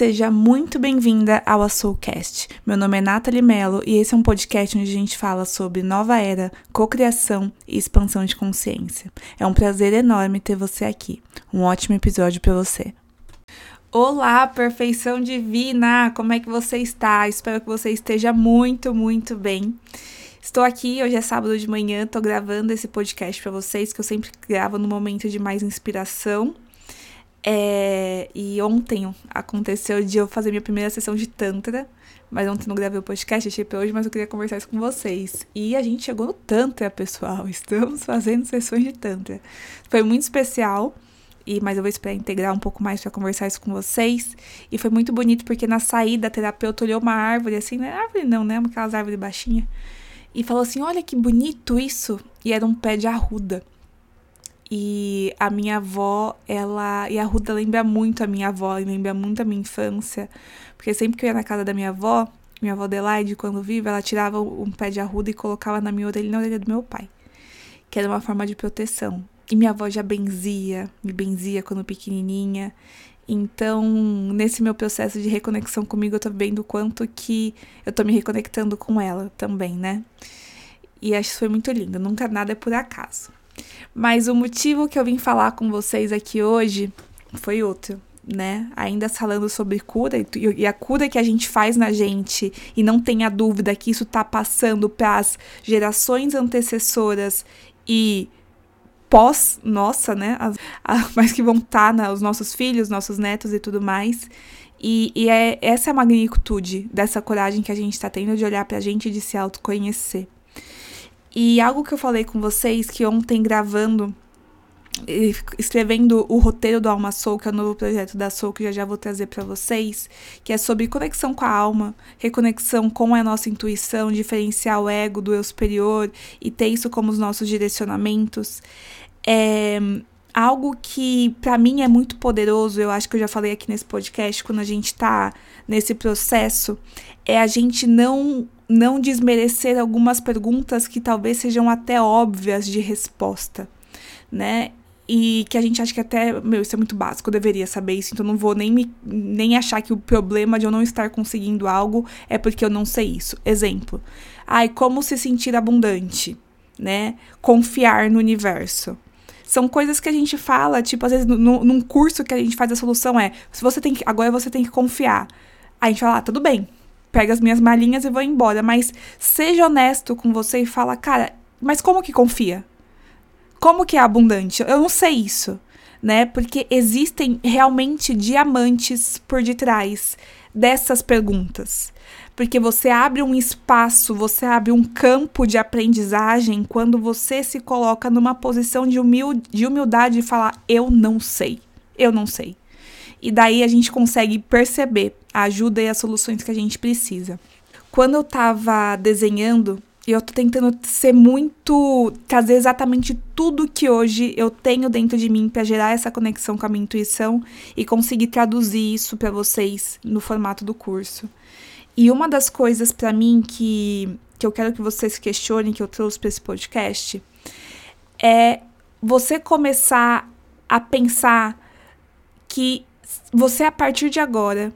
Seja muito bem-vinda ao Soulcast. Meu nome é Nathalie Mello e esse é um podcast onde a gente fala sobre nova era, cocriação e expansão de consciência. É um prazer enorme ter você aqui. Um ótimo episódio para você. Olá, perfeição divina! Como é que você está? Espero que você esteja muito, muito bem. Estou aqui, hoje é sábado de manhã, estou gravando esse podcast para vocês, que eu sempre gravo no momento de mais inspiração é, e ontem aconteceu de eu fazer minha primeira sessão de Tantra. Mas ontem não gravei o podcast, achei pra hoje, mas eu queria conversar isso com vocês. E a gente chegou no Tantra, pessoal. Estamos fazendo sessões de Tantra. Foi muito especial. E, mas eu vou esperar integrar um pouco mais para conversar isso com vocês. E foi muito bonito porque na saída a terapeuta olhou uma árvore assim, não é árvore não, né? Aquelas árvores baixinhas. E falou assim: Olha que bonito isso. E era um pé de arruda. E a minha avó, ela. E a Ruda lembra muito a minha avó, lembra muito a minha infância. Porque sempre que eu ia na casa da minha avó, minha avó Adelaide, quando viva, ela tirava um pé de arruda e colocava na minha orelha e na orelha do meu pai. Que era uma forma de proteção. E minha avó já benzia, me benzia quando pequenininha. Então, nesse meu processo de reconexão comigo, eu tô vendo o quanto que eu tô me reconectando com ela também, né? E acho que foi muito lindo. Nunca nada é por acaso. Mas o motivo que eu vim falar com vocês aqui hoje foi outro, né? Ainda falando sobre cura e a cura que a gente faz na gente, e não tenha dúvida que isso tá passando para as gerações antecessoras e pós nossa, né? As, mas que vão estar tá, os nossos filhos, nossos netos e tudo mais. E, e é essa é a magnitude dessa coragem que a gente está tendo de olhar para a gente e de se autoconhecer. E algo que eu falei com vocês que ontem gravando, escrevendo o roteiro do Alma Soul, que é o novo projeto da Soul, que já já vou trazer para vocês, que é sobre conexão com a alma, reconexão com a nossa intuição, diferenciar o ego do eu superior e ter isso como os nossos direcionamentos. É algo que para mim é muito poderoso, eu acho que eu já falei aqui nesse podcast, quando a gente tá nesse processo, é a gente não não desmerecer algumas perguntas que talvez sejam até óbvias de resposta, né? E que a gente acha que até, meu, isso é muito básico, eu deveria saber isso, então não vou nem, me, nem achar que o problema de eu não estar conseguindo algo é porque eu não sei isso. Exemplo. Ai, como se sentir abundante, né? Confiar no universo. São coisas que a gente fala, tipo, às vezes no, num curso que a gente faz a solução é, se você tem que, agora você tem que confiar. Aí a gente fala, ah, tudo bem, pego as minhas malinhas e vou embora. Mas seja honesto com você e fala, cara, mas como que confia? Como que é abundante? Eu não sei isso, né? Porque existem realmente diamantes por detrás dessas perguntas. Porque você abre um espaço, você abre um campo de aprendizagem quando você se coloca numa posição de, humil de humildade e falar: Eu não sei, eu não sei. E daí a gente consegue perceber a ajuda e as soluções que a gente precisa. Quando eu tava desenhando, eu tô tentando ser muito. trazer exatamente tudo que hoje eu tenho dentro de mim para gerar essa conexão com a minha intuição e conseguir traduzir isso para vocês no formato do curso. E uma das coisas para mim que, que eu quero que vocês questionem, que eu trouxe para esse podcast, é você começar a pensar que você, a partir de agora,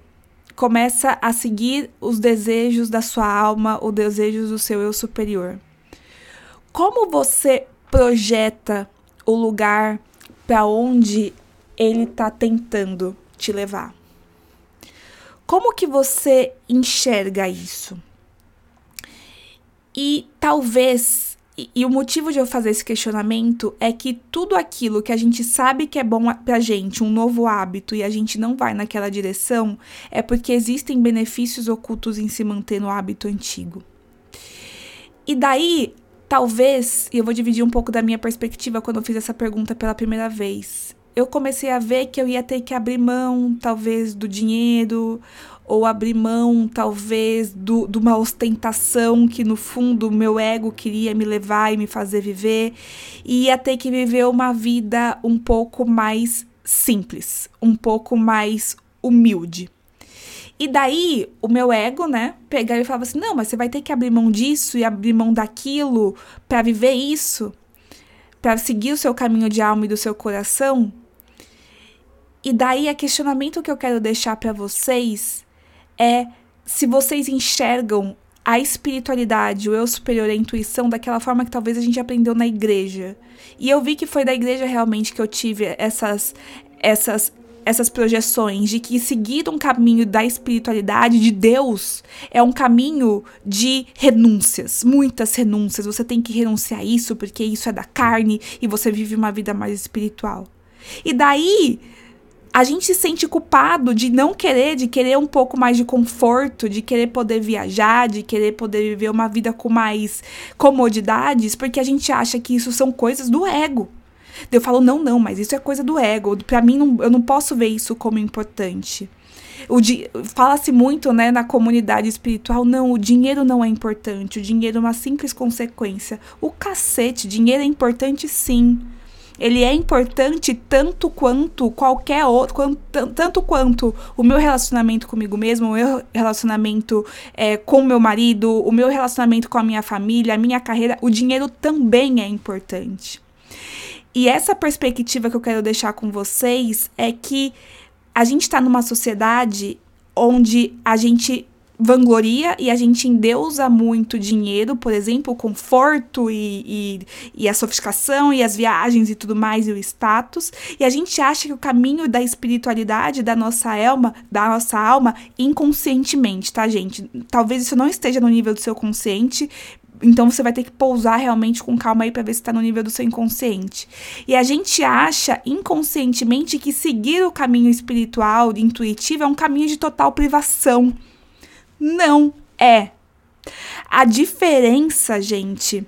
começa a seguir os desejos da sua alma, os desejos do seu eu superior. Como você projeta o lugar para onde ele está tentando te levar? Como que você enxerga isso? E talvez e, e, o motivo de eu fazer esse questionamento é que tudo aquilo que a gente sabe que é bom pra gente, um novo hábito, e a gente não vai naquela direção, é porque existem benefícios ocultos em se manter no hábito antigo. E daí, talvez, e eu vou dividir um pouco da minha perspectiva quando eu fiz essa pergunta pela primeira vez. Eu comecei a ver que eu ia ter que abrir mão, talvez, do dinheiro ou abrir mão, talvez, do, de uma ostentação que no fundo o meu ego queria me levar e me fazer viver, e ia ter que viver uma vida um pouco mais simples, um pouco mais humilde. E daí, o meu ego, né, pegava e falava assim: não, mas você vai ter que abrir mão disso e abrir mão daquilo para viver isso, para seguir o seu caminho de alma e do seu coração. E daí, a questionamento que eu quero deixar para vocês é se vocês enxergam a espiritualidade, o eu superior, a intuição daquela forma que talvez a gente aprendeu na igreja. E eu vi que foi da igreja realmente que eu tive essas essas essas projeções de que seguir um caminho da espiritualidade de Deus é um caminho de renúncias, muitas renúncias. Você tem que renunciar a isso porque isso é da carne e você vive uma vida mais espiritual. E daí a gente se sente culpado de não querer, de querer um pouco mais de conforto, de querer poder viajar, de querer poder viver uma vida com mais comodidades, porque a gente acha que isso são coisas do ego. Eu falo, não, não, mas isso é coisa do ego. Para mim, não, eu não posso ver isso como importante. Fala-se muito né, na comunidade espiritual, não, o dinheiro não é importante, o dinheiro é uma simples consequência. O cacete, dinheiro é importante sim ele é importante tanto quanto qualquer outro, quanto, tanto quanto o meu relacionamento comigo mesmo, o meu relacionamento é, com meu marido, o meu relacionamento com a minha família, a minha carreira, o dinheiro também é importante. E essa perspectiva que eu quero deixar com vocês é que a gente está numa sociedade onde a gente vangloria e a gente endeusa muito dinheiro, por exemplo, o conforto e, e, e, a sofisticação e as viagens e tudo mais e o status, e a gente acha que o caminho da espiritualidade da nossa alma, da nossa alma, inconscientemente, tá, gente? Talvez isso não esteja no nível do seu consciente, então você vai ter que pousar realmente com calma aí para ver se está no nível do seu inconsciente. E a gente acha inconscientemente que seguir o caminho espiritual, intuitivo, é um caminho de total privação. Não é. A diferença, gente,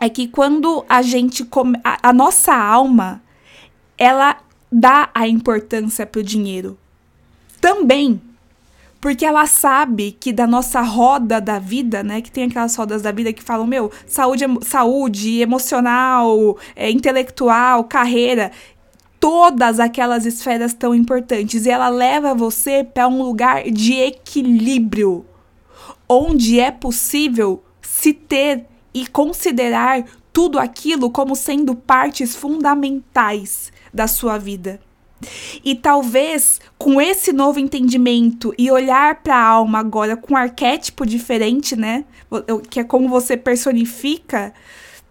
é que quando a gente come, a, a nossa alma, ela dá a importância pro dinheiro. Também porque ela sabe que da nossa roda da vida, né? Que tem aquelas rodas da vida que falam, meu, saúde, saúde emocional, é, intelectual, carreira todas aquelas esferas tão importantes e ela leva você para um lugar de equilíbrio, onde é possível se ter e considerar tudo aquilo como sendo partes fundamentais da sua vida. E talvez com esse novo entendimento e olhar para a alma agora com um arquétipo diferente, né? Que é como você personifica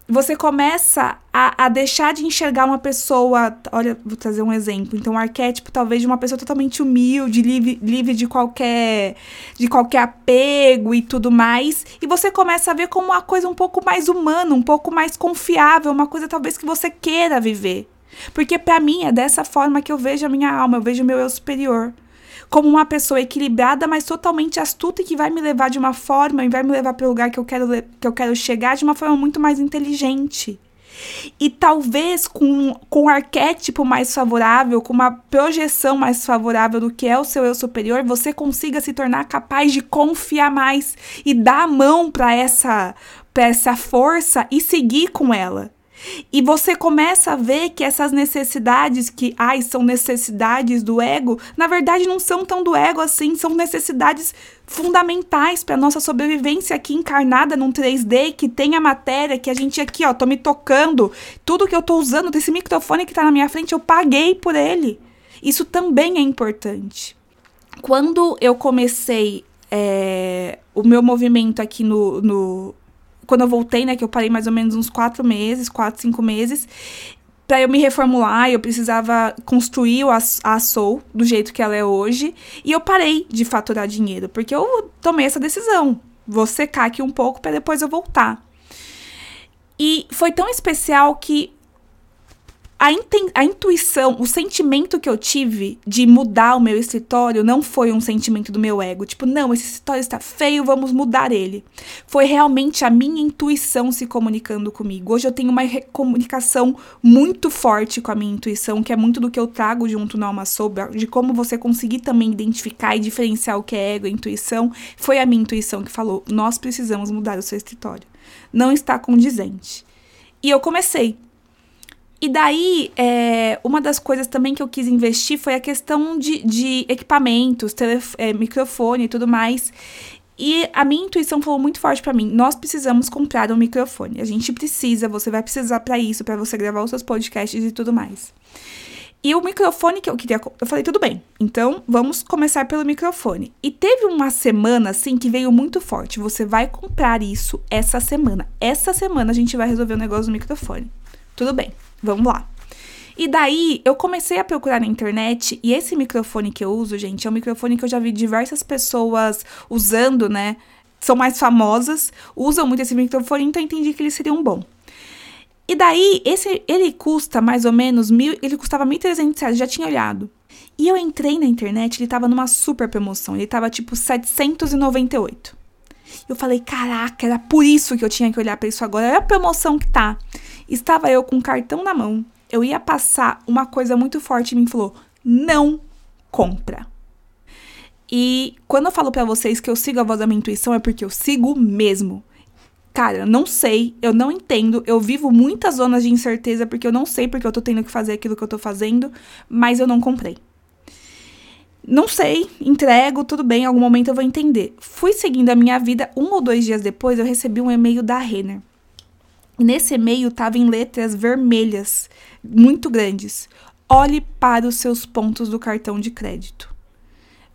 você começa a, a, deixar de enxergar uma pessoa. Olha, vou trazer um exemplo. Então, um arquétipo talvez de uma pessoa totalmente humilde, livre, livre de qualquer de qualquer apego e tudo mais. E você começa a ver como uma coisa um pouco mais humana, um pouco mais confiável, uma coisa talvez que você queira viver. Porque para mim é dessa forma que eu vejo a minha alma, eu vejo o meu eu superior como uma pessoa equilibrada, mas totalmente astuta e que vai me levar de uma forma e vai me levar para o lugar que eu quero que eu quero chegar de uma forma muito mais inteligente. E talvez com, com um arquétipo mais favorável, com uma projeção mais favorável do que é o seu eu superior, você consiga se tornar capaz de confiar mais e dar a mão para essa, essa força e seguir com ela. E você começa a ver que essas necessidades que, ai, são necessidades do ego, na verdade não são tão do ego assim, são necessidades fundamentais para nossa sobrevivência aqui encarnada num 3D, que tem a matéria, que a gente aqui, ó, tô me tocando, tudo que eu tô usando desse microfone que tá na minha frente, eu paguei por ele. Isso também é importante. Quando eu comecei é, o meu movimento aqui no, no quando eu voltei, né, que eu parei mais ou menos uns quatro meses, quatro, cinco meses, para eu me reformular, eu precisava construir a, a Soul do jeito que ela é hoje, e eu parei de faturar dinheiro, porque eu tomei essa decisão. Vou secar aqui um pouco para depois eu voltar. E foi tão especial que a, a intuição, o sentimento que eu tive de mudar o meu escritório não foi um sentimento do meu ego. Tipo, não, esse escritório está feio, vamos mudar ele. Foi realmente a minha intuição se comunicando comigo. Hoje eu tenho uma comunicação muito forte com a minha intuição, que é muito do que eu trago junto no Alma Sober, de como você conseguir também identificar e diferenciar o que é ego e intuição. Foi a minha intuição que falou: nós precisamos mudar o seu escritório. Não está condizente. E eu comecei. E daí, é, uma das coisas também que eu quis investir foi a questão de, de equipamentos, é, microfone e tudo mais. E a minha intuição falou muito forte para mim: nós precisamos comprar um microfone. A gente precisa, você vai precisar para isso, para você gravar os seus podcasts e tudo mais. E o microfone que eu queria. Eu falei, tudo bem, então vamos começar pelo microfone. E teve uma semana, assim, que veio muito forte. Você vai comprar isso essa semana. Essa semana a gente vai resolver o negócio do microfone. Tudo bem, vamos lá. E daí eu comecei a procurar na internet e esse microfone que eu uso, gente, é um microfone que eu já vi diversas pessoas usando, né? São mais famosas, usam muito esse microfone, então eu entendi que ele seria um bom. E daí, esse, ele custa mais ou menos mil, ele custava 1.300 reais, já tinha olhado. E eu entrei na internet, ele tava numa super promoção, ele tava tipo 798. Eu falei, caraca, era por isso que eu tinha que olhar para isso agora, olha a promoção que tá. Estava eu com o cartão na mão, eu ia passar uma coisa muito forte e me falou, não compra. E quando eu falo para vocês que eu sigo a voz da minha intuição, é porque eu sigo mesmo. Cara, eu não sei, eu não entendo, eu vivo muitas zonas de incerteza porque eu não sei porque eu tô tendo que fazer aquilo que eu tô fazendo, mas eu não comprei. Não sei, entrego, tudo bem, em algum momento eu vou entender. Fui seguindo a minha vida, um ou dois dias depois eu recebi um e-mail da Renner. Nesse e-mail tava em letras vermelhas, muito grandes. Olhe para os seus pontos do cartão de crédito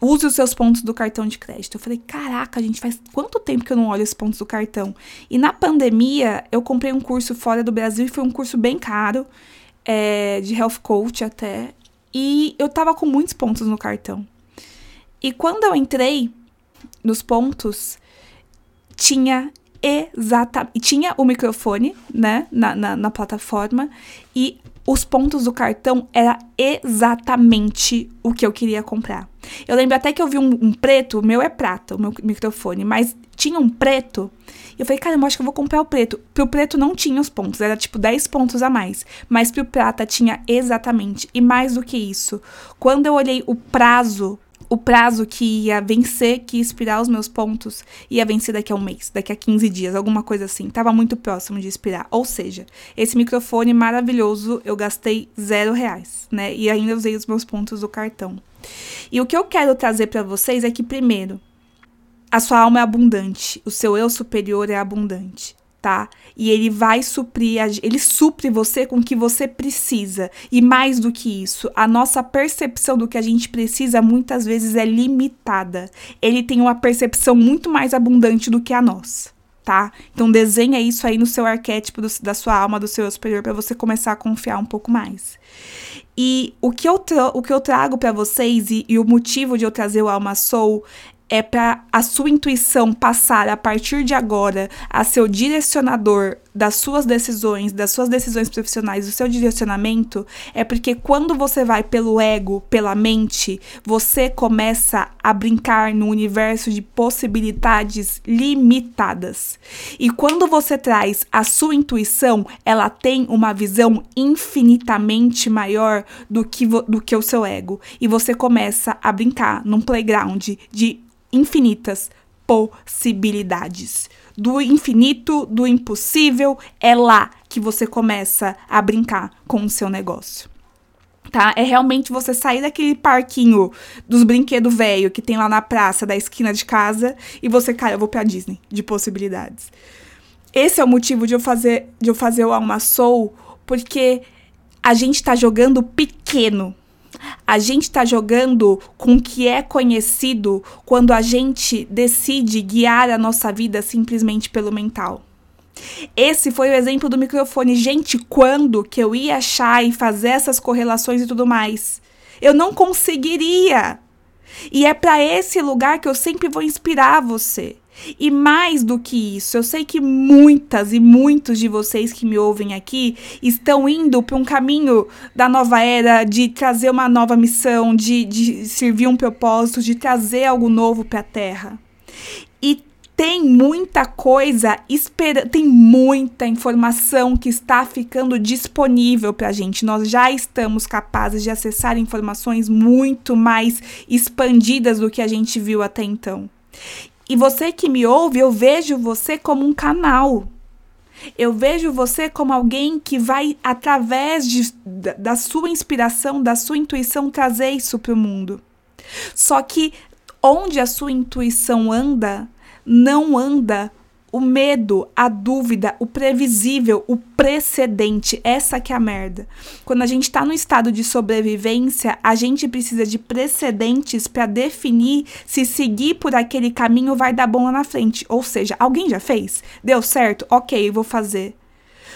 use os seus pontos do cartão de crédito. Eu falei, caraca, gente, faz quanto tempo que eu não olho os pontos do cartão? E na pandemia, eu comprei um curso fora do Brasil e foi um curso bem caro, é, de health coach até. E eu tava com muitos pontos no cartão. E quando eu entrei nos pontos, tinha exatamente. Tinha o microfone, né, na, na, na plataforma, e os pontos do cartão era exatamente o que eu queria comprar. Eu lembro até que eu vi um, um preto, o meu é prata, o meu microfone, mas tinha um preto. E eu falei, caramba, acho que eu vou comprar o preto. Pro preto não tinha os pontos, era tipo 10 pontos a mais. Mas pro prata tinha exatamente. E mais do que isso, quando eu olhei o prazo o prazo que ia vencer, que ia expirar os meus pontos, ia vencer daqui a um mês, daqui a 15 dias, alguma coisa assim. Tava muito próximo de expirar. Ou seja, esse microfone maravilhoso eu gastei zero reais, né? E ainda usei os meus pontos do cartão. E o que eu quero trazer para vocês é que, primeiro, a sua alma é abundante, o seu eu superior é abundante tá? E ele vai suprir, ele supre você com o que você precisa. E mais do que isso, a nossa percepção do que a gente precisa muitas vezes é limitada. Ele tem uma percepção muito mais abundante do que a nossa. Tá? Então desenha isso aí no seu arquétipo do, da sua alma, do seu superior, para você começar a confiar um pouco mais. E o que eu, o que eu trago para vocês e, e, o motivo de eu trazer o Alma Soul é para a sua intuição passar a partir de agora a ser o direcionador das suas decisões, das suas decisões profissionais, do seu direcionamento, é porque quando você vai pelo ego, pela mente, você começa a brincar no universo de possibilidades limitadas. E quando você traz a sua intuição, ela tem uma visão infinitamente maior do que, do que o seu ego. E você começa a brincar num playground de infinitas possibilidades. Do infinito, do impossível, é lá que você começa a brincar com o seu negócio. Tá? É realmente você sair daquele parquinho dos brinquedos velho que tem lá na praça da esquina de casa e você, cara, eu vou pra Disney de possibilidades. Esse é o motivo de eu fazer, de eu fazer o Alma Soul, porque a gente tá jogando pequeno a gente está jogando com o que é conhecido quando a gente decide guiar a nossa vida simplesmente pelo mental. Esse foi o exemplo do microfone. Gente, quando que eu ia achar e fazer essas correlações e tudo mais? Eu não conseguiria. E é para esse lugar que eu sempre vou inspirar você. E mais do que isso, eu sei que muitas e muitos de vocês que me ouvem aqui estão indo para um caminho da nova era, de trazer uma nova missão, de, de servir um propósito, de trazer algo novo para a Terra. E tem muita coisa, tem muita informação que está ficando disponível para a gente. Nós já estamos capazes de acessar informações muito mais expandidas do que a gente viu até então. E você que me ouve, eu vejo você como um canal. Eu vejo você como alguém que vai, através de, da sua inspiração, da sua intuição, trazer isso para o mundo. Só que onde a sua intuição anda, não anda o medo, a dúvida, o previsível, o precedente, essa que é a merda. Quando a gente tá no estado de sobrevivência, a gente precisa de precedentes para definir se seguir por aquele caminho vai dar bom lá na frente. Ou seja, alguém já fez? Deu certo? OK, vou fazer.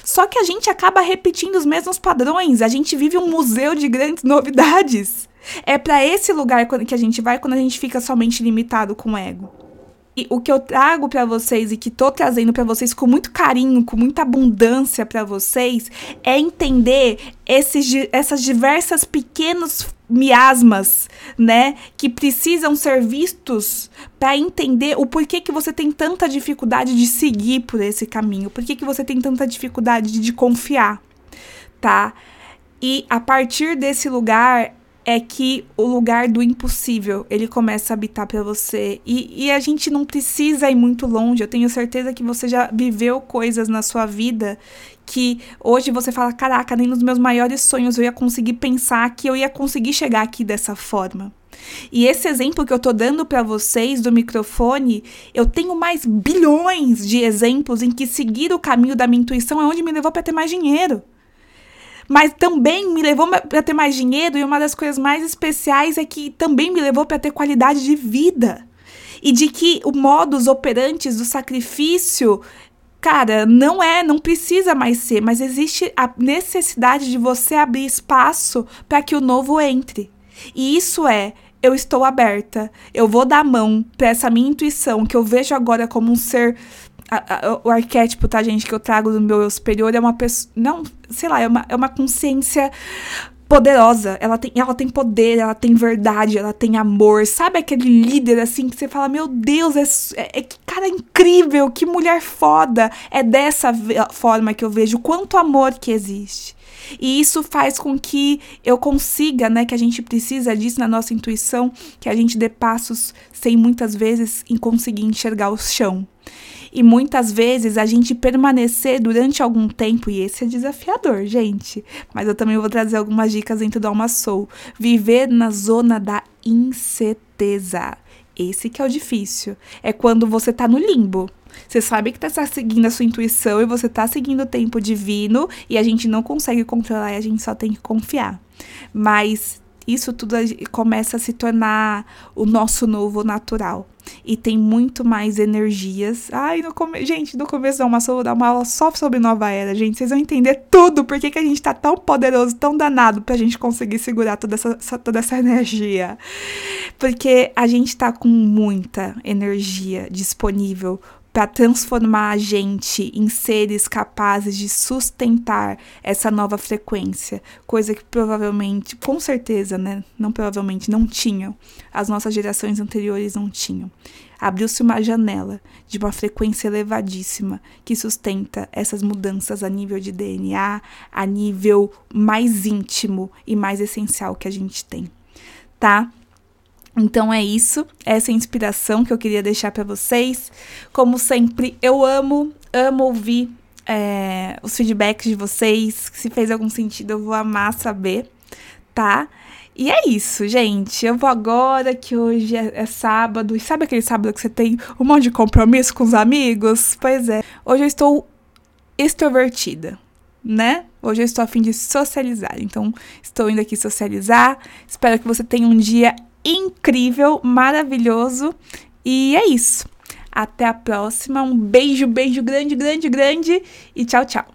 Só que a gente acaba repetindo os mesmos padrões, a gente vive um museu de grandes novidades. É para esse lugar que a gente vai quando a gente fica somente limitado com o ego. E o que eu trago para vocês e que tô trazendo para vocês com muito carinho, com muita abundância para vocês, é entender esses, essas diversas pequenos miasmas, né, que precisam ser vistos para entender o porquê que você tem tanta dificuldade de seguir por esse caminho, por que você tem tanta dificuldade de, de confiar, tá? E a partir desse lugar é que o lugar do impossível ele começa a habitar para você e, e a gente não precisa ir muito longe. Eu tenho certeza que você já viveu coisas na sua vida que hoje você fala: caraca, nem nos meus maiores sonhos eu ia conseguir pensar que eu ia conseguir chegar aqui dessa forma. E esse exemplo que eu tô dando para vocês do microfone, eu tenho mais bilhões de exemplos em que seguir o caminho da minha intuição é onde me levou para ter mais dinheiro mas também me levou para ter mais dinheiro e uma das coisas mais especiais é que também me levou para ter qualidade de vida. E de que o modus operantes do sacrifício, cara, não é, não precisa mais ser, mas existe a necessidade de você abrir espaço para que o novo entre. E isso é eu estou aberta, eu vou dar mão para essa minha intuição que eu vejo agora como um ser a, a, o arquétipo, tá, gente, que eu trago do meu eu superior é uma pessoa. Não, sei lá, é uma, é uma consciência poderosa. Ela tem, ela tem poder, ela tem verdade, ela tem amor. Sabe aquele líder assim que você fala: Meu Deus, é, é, é que cara incrível, que mulher foda. É dessa forma que eu vejo quanto amor que existe. E isso faz com que eu consiga, né, que a gente precisa disso na nossa intuição, que a gente dê passos sem muitas vezes em conseguir enxergar o chão e muitas vezes a gente permanecer durante algum tempo, e esse é desafiador, gente. Mas eu também vou trazer algumas dicas dentro do Alma Soul. Viver na zona da incerteza. Esse que é o difícil. É quando você tá no limbo. Você sabe que tá seguindo a sua intuição e você tá seguindo o tempo divino e a gente não consegue controlar e a gente só tem que confiar. Mas isso tudo começa a se tornar o nosso novo natural. E tem muito mais energias. Ai, no come... gente, no começo da uma dar uma aula só sobre nova era, gente. Vocês vão entender tudo. Por que, que a gente tá tão poderoso, tão danado pra gente conseguir segurar toda essa, toda essa energia. Porque a gente tá com muita energia disponível para transformar a gente em seres capazes de sustentar essa nova frequência, coisa que provavelmente, com certeza, né, não provavelmente não tinham, as nossas gerações anteriores não tinham. Abriu-se uma janela de uma frequência elevadíssima que sustenta essas mudanças a nível de DNA, a nível mais íntimo e mais essencial que a gente tem, tá? Então é isso, essa é a inspiração que eu queria deixar para vocês. Como sempre, eu amo, amo ouvir é, os feedbacks de vocês. Se fez algum sentido, eu vou amar saber, tá? E é isso, gente. Eu vou agora que hoje é, é, sábado. E sabe aquele sábado que você tem um monte de compromisso com os amigos? Pois é. Hoje eu estou extrovertida, né? Hoje eu estou a fim de socializar. Então, estou indo aqui socializar. Espero que você tenha um dia incrível, maravilhoso. E é isso. Até a próxima. Um beijo, beijo grande, grande, grande. E tchau, tchau.